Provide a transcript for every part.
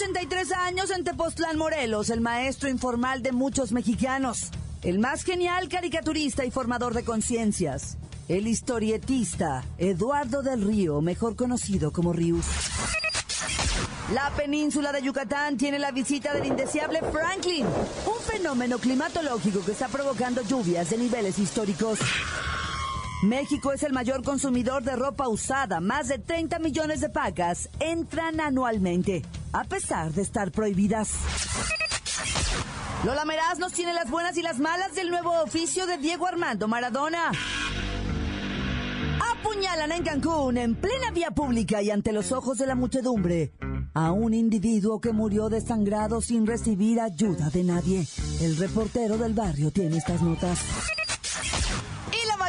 83 años en Tepoztlán, Morelos, el maestro informal de muchos mexicanos, el más genial caricaturista y formador de conciencias, el historietista Eduardo del Río, mejor conocido como Rius. La península de Yucatán tiene la visita del indeseable Franklin, un fenómeno climatológico que está provocando lluvias de niveles históricos. México es el mayor consumidor de ropa usada. Más de 30 millones de pacas entran anualmente, a pesar de estar prohibidas. Lola Meraz nos tiene las buenas y las malas del nuevo oficio de Diego Armando Maradona. Apuñalan en Cancún, en plena vía pública y ante los ojos de la muchedumbre, a un individuo que murió desangrado sin recibir ayuda de nadie. El reportero del barrio tiene estas notas.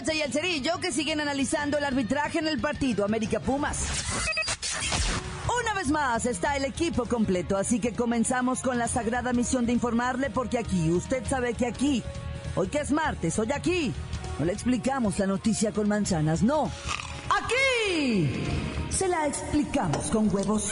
Y el Cerillo que siguen analizando el arbitraje en el partido América Pumas. Una vez más está el equipo completo, así que comenzamos con la sagrada misión de informarle porque aquí, usted sabe que aquí, hoy que es martes, hoy aquí, no le explicamos la noticia con manzanas, no. Aquí se la explicamos con huevos.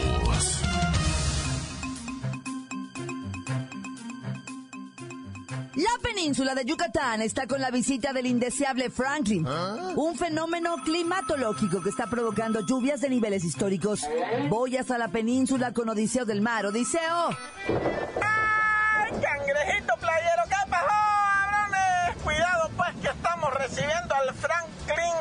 La península de Yucatán está con la visita del indeseable Franklin, un fenómeno climatológico que está provocando lluvias de niveles históricos. Voy hasta la península con Odiseo del Mar. Odiseo, ¡Ay, cangrejito playero! ¿Qué pasó? Cuidado, pues, que estamos recibiendo al Franklin.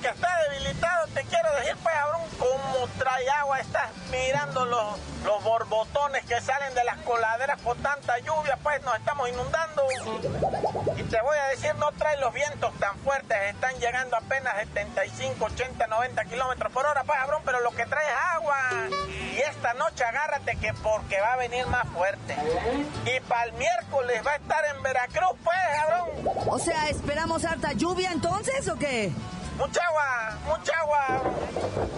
Que está debilitado, te quiero decir, pues, cabrón, como trae agua, estás mirando los, los borbotones que salen de las coladeras por tanta lluvia, pues, nos estamos inundando. Y te voy a decir, no trae los vientos tan fuertes, están llegando apenas 75, 80, 90 kilómetros por hora, pues, cabrón, pero lo que trae es agua. Y esta noche agárrate que porque va a venir más fuerte. Y para el miércoles va a estar en Veracruz, pues, cabrón. o sea, ¿esperamos harta lluvia entonces o qué? Mucha agua, mucha agua.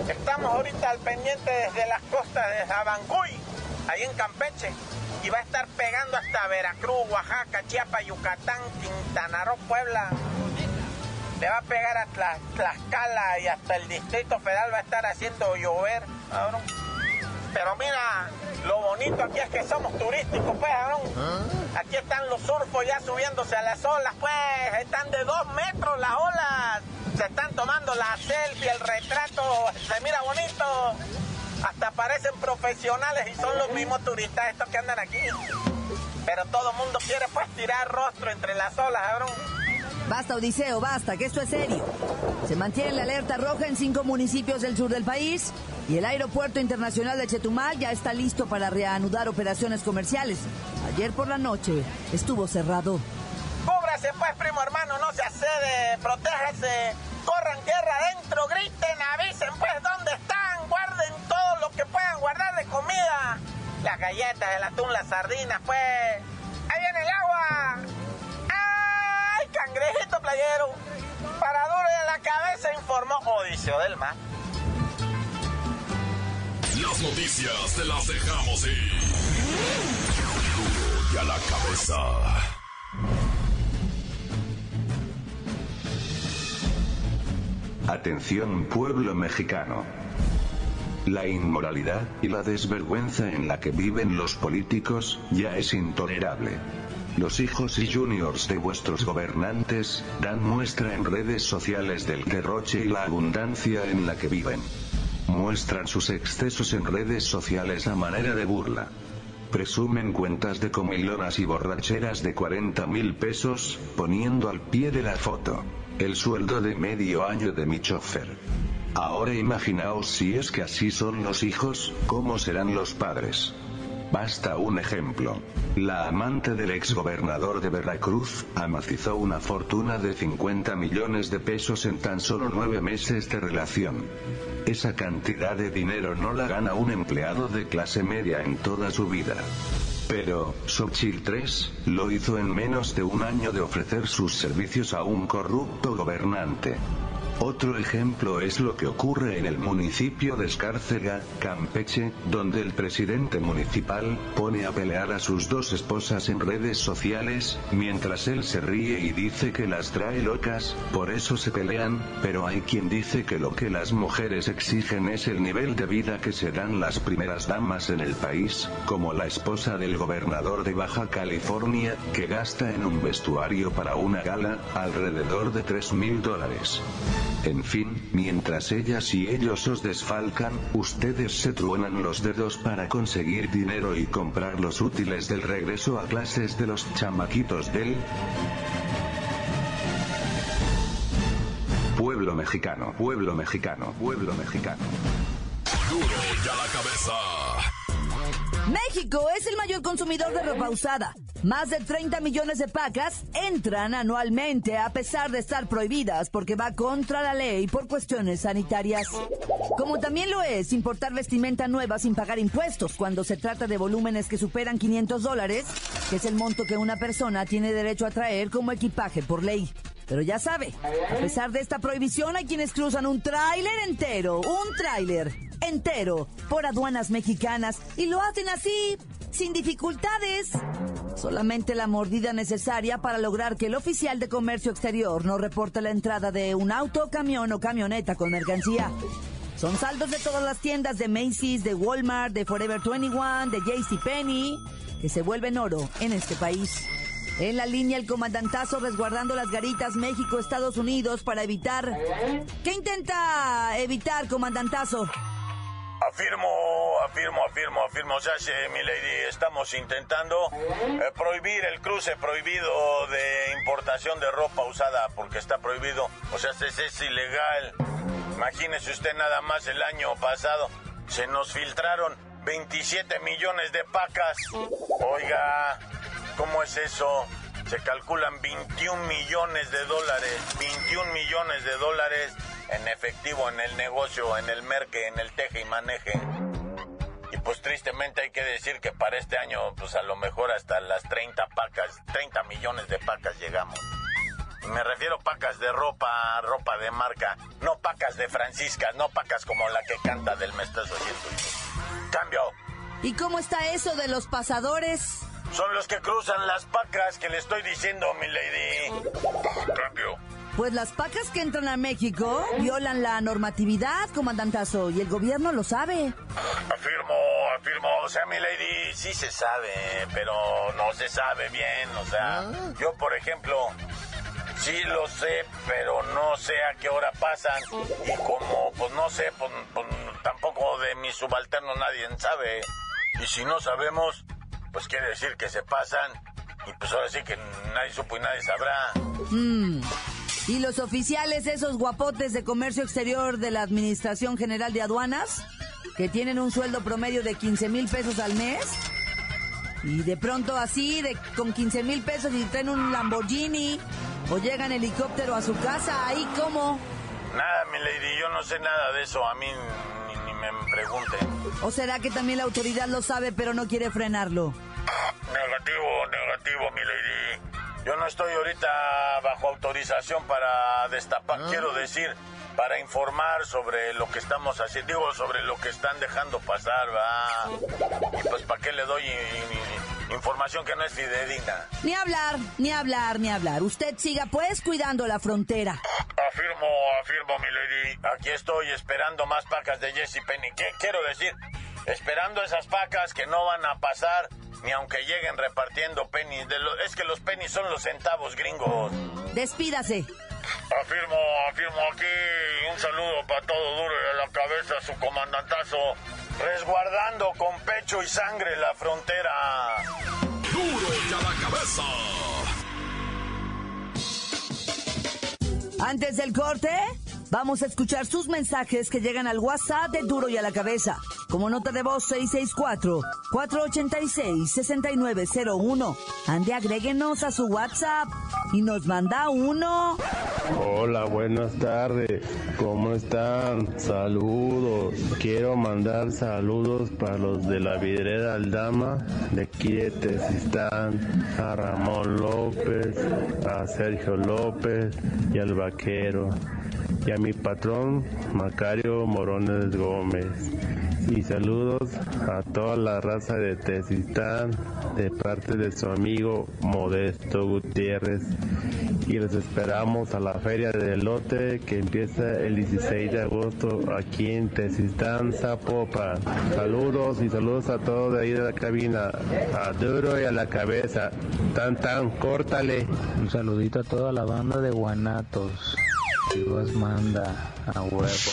Estamos ahorita al pendiente desde las costas de Sabancuy, ahí en Campeche. Y va a estar pegando hasta Veracruz, Oaxaca, Chiapas, Yucatán, Quintana Roo, Puebla. Le va a pegar a Tla- Tlaxcala y hasta el Distrito Federal va a estar haciendo llover, cabrón. Pero mira, lo bonito aquí es que somos turísticos, pues, cabrón. Aquí están los surfos ya subiéndose a las olas, pues. Están de dos metros las olas. Se están tomando la selfie, el retrato. Se mira bonito. Hasta parecen profesionales y son los mismos turistas estos que andan aquí. Pero todo el mundo quiere, pues, tirar rostro entre las olas, cabrón. Basta, Odiseo, basta, que esto es serio. Se mantiene la alerta roja en cinco municipios del sur del país y el aeropuerto internacional de Chetumal ya está listo para reanudar operaciones comerciales. Ayer por la noche estuvo cerrado. Pues, primo hermano, no se accede, protéjase, corran tierra adentro, griten, avisen pues dónde están, guarden todo lo que puedan guardar de comida. Las galletas, el atún, las sardinas, pues. Ahí viene el agua. ¡Ay, cangrejito playero! Para duro de la cabeza informó Odiseo del Mar. Las noticias te las dejamos. Duro y a la cabeza. Atención pueblo mexicano. La inmoralidad y la desvergüenza en la que viven los políticos ya es intolerable. Los hijos y juniors de vuestros gobernantes dan muestra en redes sociales del derroche y la abundancia en la que viven. Muestran sus excesos en redes sociales a manera de burla. Presumen cuentas de comilonas y borracheras de 40 mil pesos, poniendo al pie de la foto el sueldo de medio año de mi chofer. Ahora imaginaos si es que así son los hijos, ¿cómo serán los padres? Basta un ejemplo. La amante del exgobernador de Veracruz amacizó una fortuna de 50 millones de pesos en tan solo nueve meses de relación. Esa cantidad de dinero no la gana un empleado de clase media en toda su vida. Pero, Xochitl 3, lo hizo en menos de un año de ofrecer sus servicios a un corrupto gobernante. Otro ejemplo es lo que ocurre en el municipio de Escárcega, Campeche, donde el presidente municipal pone a pelear a sus dos esposas en redes sociales, mientras él se ríe y dice que las trae locas, por eso se pelean, pero hay quien dice que lo que las mujeres exigen es el nivel de vida que se dan las primeras damas en el país, como la esposa del gobernador de Baja California, que gasta en un vestuario para una gala, alrededor de 3 mil dólares. En fin, mientras ellas y ellos os desfalcan, ustedes se truenan los dedos para conseguir dinero y comprar los útiles del regreso a clases de los chamaquitos del pueblo mexicano, pueblo mexicano, pueblo mexicano. Duro ya la cabeza. México es el mayor consumidor de ropa usada. Más de 30 millones de pacas entran anualmente a pesar de estar prohibidas porque va contra la ley por cuestiones sanitarias. Como también lo es importar vestimenta nueva sin pagar impuestos cuando se trata de volúmenes que superan 500 dólares, que es el monto que una persona tiene derecho a traer como equipaje por ley. Pero ya sabe, a pesar de esta prohibición hay quienes cruzan un tráiler entero, un tráiler entero por aduanas mexicanas y lo hacen así, sin dificultades. Solamente la mordida necesaria para lograr que el oficial de comercio exterior no reporte la entrada de un auto, camión o camioneta con mercancía. Son saldos de todas las tiendas de Macy's, de Walmart, de Forever 21, de JCPenney, que se vuelven oro en este país. En la línea el comandantazo resguardando las garitas México-Estados Unidos para evitar... ¿Qué intenta evitar, comandantazo? Afirmo, afirmo, afirmo, afirmo, o sea, sí, mi lady, estamos intentando eh, prohibir el cruce prohibido de importación de ropa usada porque está prohibido, o sea, es, es ilegal. Imagínese usted nada más el año pasado, se nos filtraron 27 millones de pacas. Oiga, ¿cómo es eso? Se calculan 21 millones de dólares, 21 millones de dólares en efectivo en el negocio, en el merque, en el teje y maneje. Y pues tristemente hay que decir que para este año, pues a lo mejor hasta las 30 pacas, 30 millones de pacas llegamos. Me refiero pacas de ropa, ropa de marca, no pacas de Francisca, no pacas como la que canta del me estás oyendo. Cambio. ¿Y cómo está eso de los pasadores? Son los que cruzan las pacas que le estoy diciendo, mi lady. Cambio. Pues las pacas que entran a México violan la normatividad, comandantazo, y el gobierno lo sabe. Afirmo, afirmo, o sea, mi lady, sí se sabe, pero no se sabe bien, o sea, yo por ejemplo, sí lo sé, pero no sé a qué hora pasan, y como, pues no sé, pues, pues tampoco de mis subalternos nadie sabe, y si no sabemos, pues quiere decir que se pasan, y pues ahora sí que nadie supo y nadie sabrá. Mm. ¿Y los oficiales, esos guapotes de comercio exterior de la Administración General de Aduanas, que tienen un sueldo promedio de 15 mil pesos al mes? Y de pronto así, de, con 15 mil pesos y traen un Lamborghini o llegan en helicóptero a su casa, ahí cómo. Nada, mi lady, yo no sé nada de eso, a mí ni, ni me pregunten. ¿O será que también la autoridad lo sabe pero no quiere frenarlo? Negativo, negativo, mi lady. Yo no estoy ahorita bajo autorización para destapar, quiero decir, para informar sobre lo que estamos haciendo, digo, sobre lo que están dejando pasar, va. Y pues, ¿para qué le doy información que no es fidedigna? Ni hablar, ni hablar, ni hablar. Usted siga pues cuidando la frontera. Afirmo, afirmo, mi lady. Aquí estoy esperando más pacas de Jesse Penny. ¿Qué quiero decir? Esperando esas pacas que no van a pasar ni aunque lleguen repartiendo pennies. De lo- es que los pennies son los centavos gringos. Despídase. Afirmo, afirmo aquí un saludo para todo duro y a la cabeza su comandantazo, resguardando con pecho y sangre la frontera. Duro ya la cabeza. Antes del corte, Vamos a escuchar sus mensajes que llegan al WhatsApp de Duro y a la Cabeza. Como nota de voz 664-486-6901. Ande, agréguenos a su WhatsApp y nos manda uno. Hola, buenas tardes. ¿Cómo están? Saludos. Quiero mandar saludos para los de la vidrera Aldama, de aquí están a Ramón López, a Sergio López y al vaquero y a mi patrón Macario Morones Gómez. Y saludos a toda la raza de Tezistán de parte de su amigo Modesto Gutiérrez. Y los esperamos a la feria del lote que empieza el 16 de agosto aquí en Tezistán, Zapopan. Saludos y saludos a todos de ahí de la cabina. A duro y a la cabeza. Tan tan, córtale. Un saludito a toda la banda de Guanatos. Chivas manda a huevo.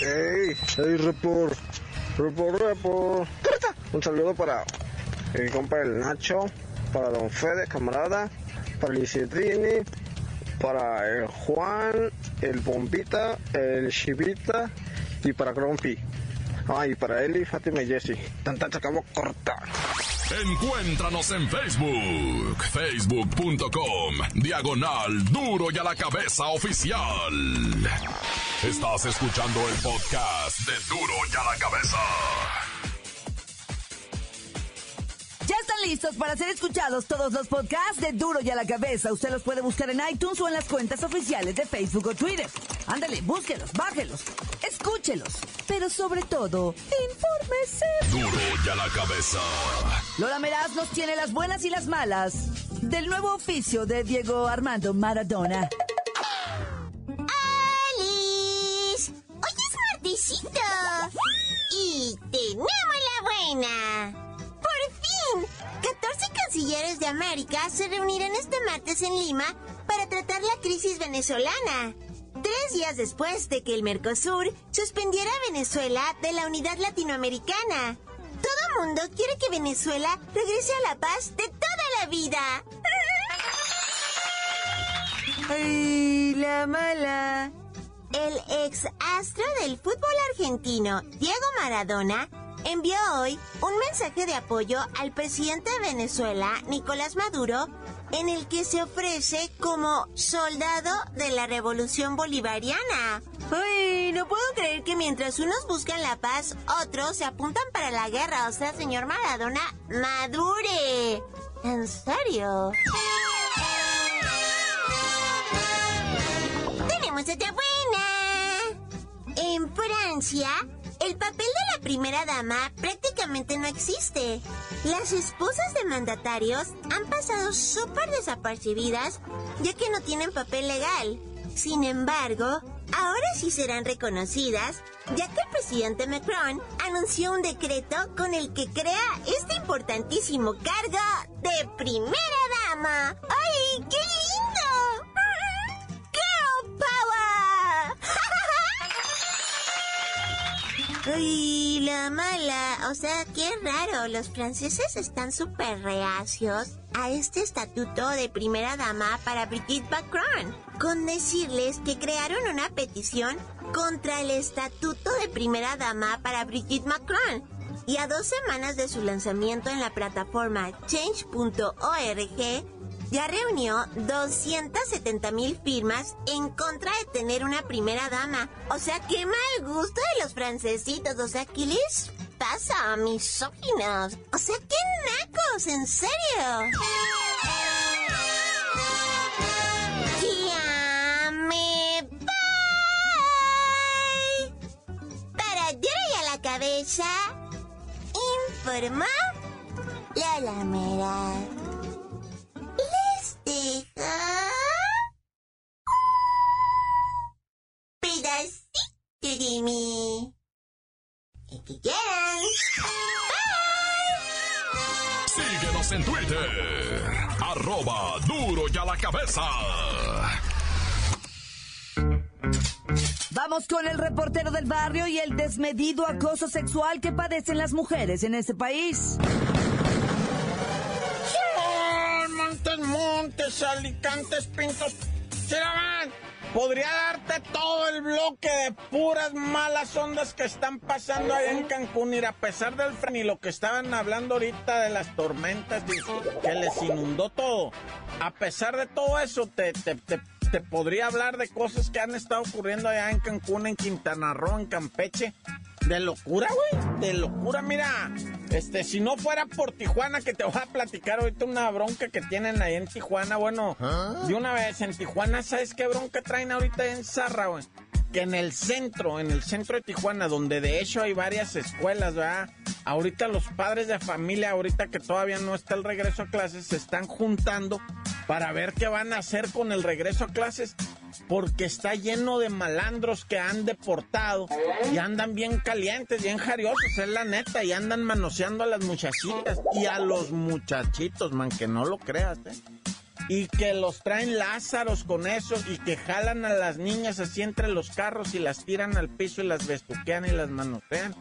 Hey, hey, report, report, report. Un saludo para mi compa el Nacho, para Don Fede, camarada, para Licidrini, para el Juan, el Bombita, el Chivita y para Grumpy. Ah, y para Eli, Fátima y Jesse. Tanta se acabó corta. Encuéntranos en Facebook, facebook.com, diagonal duro y a la cabeza oficial. Estás escuchando el podcast de duro y a la cabeza. Ya están listos para ser escuchados todos los podcasts de Duro y a la cabeza. Usted los puede buscar en iTunes o en las cuentas oficiales de Facebook o Twitter. Ándale, búsquelos, bájelos, escúchelos. Pero sobre todo, infórmese. Duro y a la cabeza. Lola Meraz nos tiene las buenas y las malas del nuevo oficio de Diego Armando Maradona. ¡Alice! Hoy es martesito. Y tenemos la buena. ¡Por fin! 14 cancilleres de América se reunirán este martes en Lima para tratar la crisis venezolana. Tres días después de que el Mercosur suspendiera a Venezuela de la unidad latinoamericana. Todo mundo quiere que Venezuela regrese a la paz de toda la vida. ¡Ay, la mala! El ex astro del fútbol argentino, Diego Maradona, envió hoy un mensaje de apoyo al presidente de Venezuela, Nicolás Maduro, en el que se ofrece como soldado de la revolución bolivariana. Uy, no puedo creer que mientras unos buscan la paz, otros se apuntan para la guerra. O sea, señor Maradona, madure. ¿En serio? Tenemos otra buena. En Francia, el papel primera dama prácticamente no existe. Las esposas de mandatarios han pasado súper desapercibidas ya que no tienen papel legal. Sin embargo, ahora sí serán reconocidas ya que el presidente Macron anunció un decreto con el que crea este importantísimo cargo de primera dama. ¡Ay, qué Uy, la mala. O sea, qué raro. Los franceses están súper reacios a este estatuto de primera dama para Brigitte Macron. Con decirles que crearon una petición contra el estatuto de primera dama para Brigitte Macron. Y a dos semanas de su lanzamiento en la plataforma change.org, ya reunió 270 mil firmas en contra de tener una primera dama. O sea, qué mal gusto de los francesitos. O sea, ¿qué les pasa, misóginos? O sea, qué nacos, en serio. A la cabeza, informó Lola Mera que quieran. Síguenos en Twitter. Arroba duro y a la cabeza. Vamos con el reportero del barrio y el desmedido acoso sexual que padecen las mujeres en este país. Montes, montes, alicantes, pintos. Chiraban, podría darte todo el bloque de puras malas ondas que están pasando allá en Cancún. Y a pesar del fren y lo que estaban hablando ahorita de las tormentas que les inundó todo, a pesar de todo eso, te, te, te podría hablar de cosas que han estado ocurriendo allá en Cancún, en Quintana Roo, en Campeche de locura, güey. De locura, mira. Este, si no fuera por Tijuana, que te voy a platicar ahorita una bronca que tienen ahí en Tijuana. Bueno, ¿Ah? de una vez en Tijuana, ¿sabes qué bronca traen ahorita en Zarra, güey? Que en el centro, en el centro de Tijuana, donde de hecho hay varias escuelas, ¿verdad? Ahorita los padres de familia, ahorita que todavía no está el regreso a clases, se están juntando para ver qué van a hacer con el regreso a clases porque está lleno de malandros que han deportado y andan bien calientes, bien jariosos, es la neta, y andan manoseando a las muchachitas y a los muchachitos, man, que no lo creas, ¿eh? Y que los traen lázaros con eso y que jalan a las niñas así entre los carros y las tiran al piso y las bestuquean y las manosean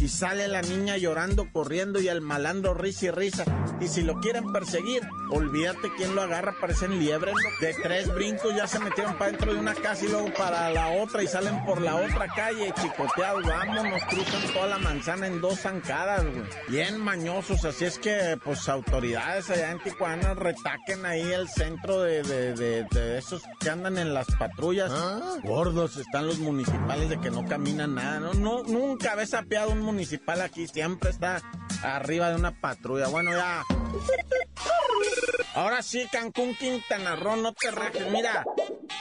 y sale la niña llorando, corriendo y el malandro risa y risa. Y si lo quieren perseguir, olvídate quién lo agarra, parecen liebres. De tres brincos ya se metieron para dentro de una casa y luego para la otra y salen por la otra calle chicoteados. Vámonos, cruzan toda la manzana en dos zancadas, güey. Bien mañosos, así es que pues autoridades allá en Tijuana retaquen ahí el centro de, de, esos que andan en las patrullas. ¿Ah? Gordos están los municipales de que no caminan nada, ¿no? no nunca ves apiado un municipal aquí siempre está arriba de una patrulla. Bueno, ya. Ahora sí, Cancún, Quintana Roo, no te rajes. Mira,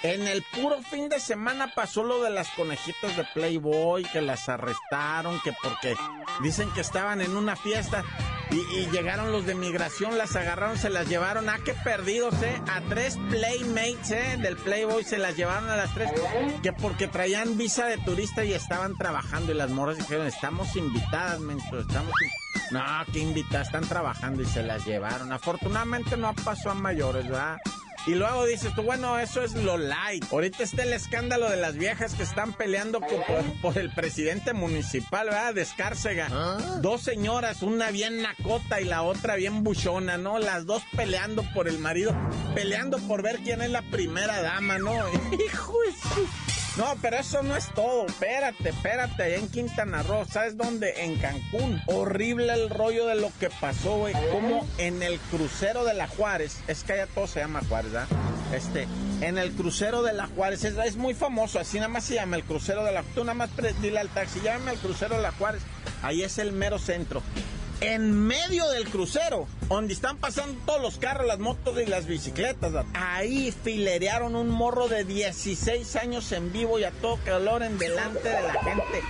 en el puro fin de semana pasó lo de las conejitas de Playboy, que las arrestaron, que porque dicen que estaban en una fiesta. Y, llegaron los de migración, las agarraron, se las llevaron. Ah, qué perdidos, ¿eh? A tres playmates, ¿eh? Del Playboy se las llevaron a las tres. Que porque traían visa de turista y estaban trabajando. Y las morras dijeron, estamos invitadas, menso, estamos No, qué invitadas, están trabajando y se las llevaron. Afortunadamente no pasó a mayores, ¿verdad? Y luego dices tú, bueno, eso es lo light. Ahorita está el escándalo de las viejas que están peleando por, el presidente municipal, ¿verdad? De Escárcega. Ah. Dos señoras, una bien nacota y la otra bien buchona, ¿no? Las dos peleando por el marido, peleando por ver quién es la primera dama, ¿no? Hijo de no, pero eso no es todo. Espérate, espérate. Allá en Quintana Roo, ¿sabes dónde? En Cancún. Horrible el rollo de lo que pasó, güey. Como en el crucero de la Juárez. Es que allá todo se llama Juárez, ¿verdad? Este, en el crucero de la Juárez. Es, muy famoso. Así nada más se llama el crucero de la Tú nada más dile al taxi, llámame al crucero de la Juárez. Ahí es el mero centro en medio del crucero, donde están pasando todos los carros, las motos y las bicicletas. Ahí filerearon un morro de 16 años en vivo y a todo calor en delante de la gente.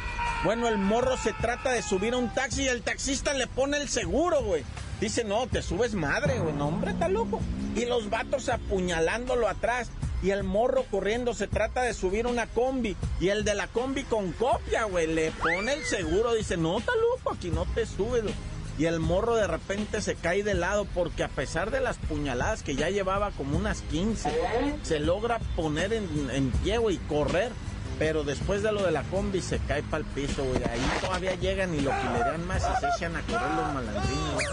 Bueno, el morro se trata de subir a un taxi y el taxista le pone el seguro, güey. Dice, no, te subes madre, güey. No, hombre, está loco. Y los vatos apuñalándolo atrás. Y el morro corriendo, se trata de subir una combi. Y el de la combi con copia, güey, le pone el seguro. Dice, no, está loco, aquí no te subes, güey y el morro de repente se cae de lado porque a pesar de las puñaladas que ya llevaba como unas 15, se logra poner en, pie, y correr. Pero después de lo de la combi se cae para el piso, güey. Ahí todavía llegan y lo dan más y se echan a correr los malandrines,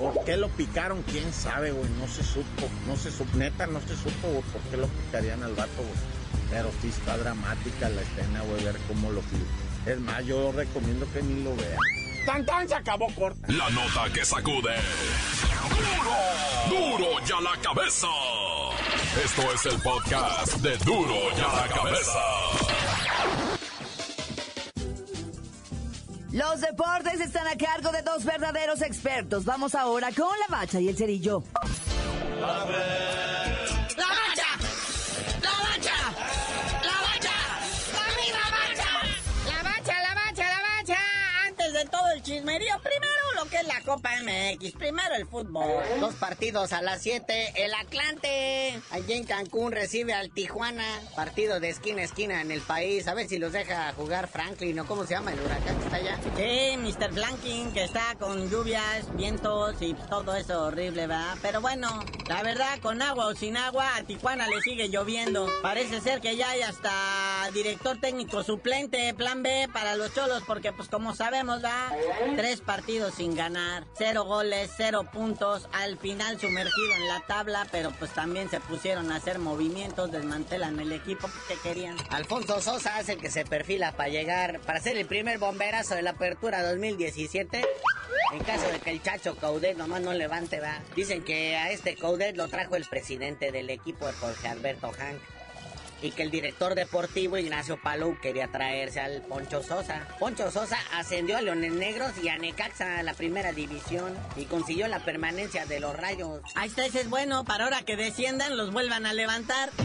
¿Por qué lo picaron? ¿Quién sabe, güey? No se supo. No se supo. Neta, no se supo, güey, por qué lo picarían al vato, güey. Pero sí está dramática la escena, güey, ver cómo lo Es más, yo recomiendo que ni lo vean. ¡Tan, tan! Se acabó corta. La nota que sacude. ¡Duro! ¡Duro ya la cabeza! Esto es el podcast de Duro ya la cabeza. Los deportes están a cargo de dos verdaderos expertos. Vamos ahora con la bacha y el cerillo. chismerío. Primero lo es la Copa MX. Primero el fútbol. Dos partidos a las 7. El Atlante. Allí en Cancún recibe al Tijuana. Partido de esquina a esquina en el país. A ver si los deja jugar Franklin o cómo se llama el huracán que está allá. Sí, Mr. Franklin, que está con lluvias, vientos y todo eso horrible, ¿verdad? Pero bueno, la verdad, con agua o sin agua, a Tijuana le sigue lloviendo. Parece ser que ya hay hasta director técnico suplente, plan B para los cholos, porque pues como sabemos, ¿verdad? Tres partidos sin sin ganar. Cero goles, cero puntos. Al final sumergido en la tabla, pero pues también se pusieron a hacer movimientos, desmantelan el equipo que querían. Alfonso Sosa hace que se perfila para llegar, para ser el primer bomberazo de la apertura 2017. En caso de que el chacho Coudet nomás no levante, va. Dicen que a este Coudet lo trajo el presidente del equipo, Jorge Alberto Hank y que el director deportivo Ignacio Palou quería traerse al Poncho Sosa. Poncho Sosa ascendió a Leones Negros y a Necaxa a la primera división y consiguió la permanencia de los rayos. Ahí está, ese es bueno, para ahora que desciendan los vuelvan a levantar.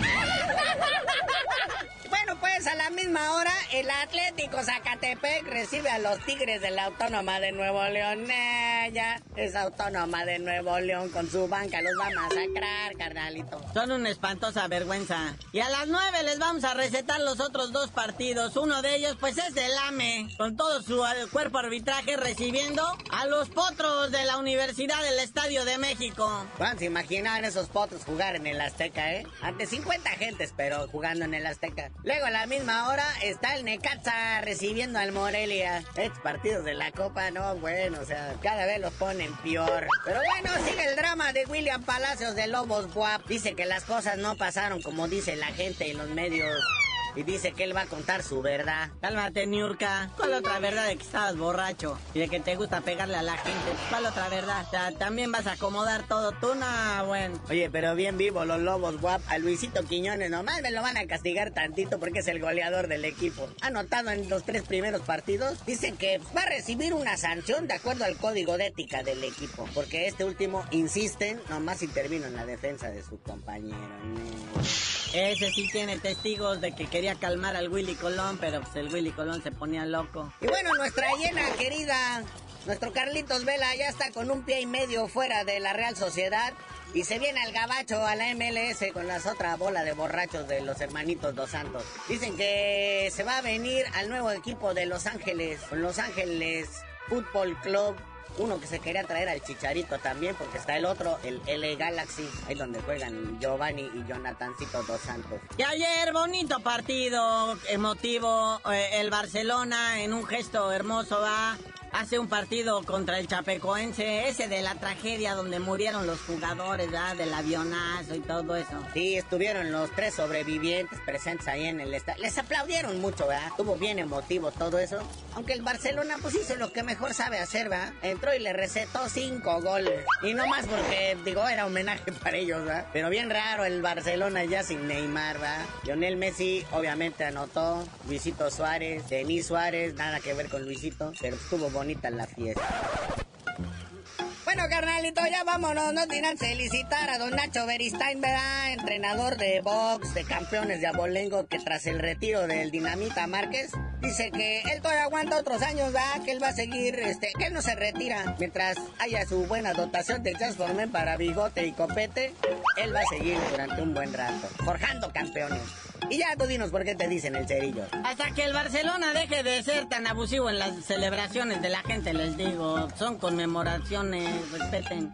Bueno, pues a la misma hora, el Atlético Zacatepec recibe a los Tigres de la Autónoma de Nuevo León. Ella es Autónoma de Nuevo León con su banca, los va a masacrar, carnalito. Son una espantosa vergüenza. Y a las nueve les vamos a recetar los otros dos partidos. Uno de ellos, pues es el AME, con todo su cuerpo arbitraje recibiendo a los potros de la Universidad del Estadio de México. Van, se imaginar esos potros jugar en el Azteca, ¿eh? Ante 50 gentes, pero jugando en el Azteca. Luego a la misma hora está el Necaxa recibiendo al Morelia. Estos partidos de la Copa, no, bueno, o sea, cada vez los ponen peor. Pero bueno, sigue el drama de William Palacios de Lobos Guap. Dice que las cosas no pasaron como dice la gente en los medios y dice que él va a contar su verdad. Cálmate, Niurka. ¿Cuál otra verdad de que estabas borracho y de que te gusta pegarle a la gente? ¿Cuál otra verdad? O sea, también vas a acomodar todo tú, no, bueno. Oye, pero bien vivo los lobos, guap. A Luisito Quiñones nomás me lo van a castigar tantito porque es el goleador del equipo. Anotado en los tres primeros partidos, dicen que va a recibir una sanción de acuerdo al código de ética del equipo. Porque este último, insisten, nomás intervino en la defensa de su compañero. Ese sí tiene testigos de que quería calmar al Willy Colón, pero pues el Willy Colón se ponía loco. Y bueno, nuestra llena querida, nuestro Carlitos Vela ya está con un pie y medio fuera de la Real Sociedad. Y se viene al gabacho a la MLS con las otra bola de borrachos de los hermanitos Dos Santos. Dicen que se va a venir al nuevo equipo de Los Ángeles, Los Ángeles Football Club uno que se quería traer al Chicharito también, porque está el otro, el L Galaxy, ahí donde juegan Giovanni y Jonathancito Dos Santos. Y ayer, bonito partido, emotivo, eh, el Barcelona en un gesto hermoso va hace un partido contra el Chapecoense, ese de la tragedia donde murieron los jugadores, ¿verdad? Del avionazo y todo eso. Sí, estuvieron los tres sobrevivientes presentes ahí en el estadio. Les aplaudieron mucho, ¿verdad? Estuvo bien emotivo todo eso. Aunque el Barcelona pues hizo lo que mejor sabe hacer, ¿verdad? Entró y le recetó cinco goles. Y no más porque, digo, era homenaje para ellos, ¿verdad? Pero bien raro el Barcelona ya sin Neymar, ¿verdad? Lionel Messi obviamente anotó. Luisito Suárez, Denis Suárez, nada que ver con Luisito, pero estuvo bonita la fiesta. Bueno, carnalito, ya vámonos, no tienen felicitar a don Nacho Beristain, ¿verdad? Entrenador de box, de campeones de abolengo, que tras el retiro del Dinamita Márquez, dice que él todavía aguanta otros años, ¿verdad? Que él va a seguir, este, que él no se retira. Mientras haya su buena dotación de transformen para bigote y copete, él va a seguir durante un buen rato, forjando campeones. Y ya tú dinos por qué te dicen el cerillo. Hasta que el Barcelona deje de ser tan abusivo en las celebraciones de la gente, les digo. Son conmemoraciones, respeten.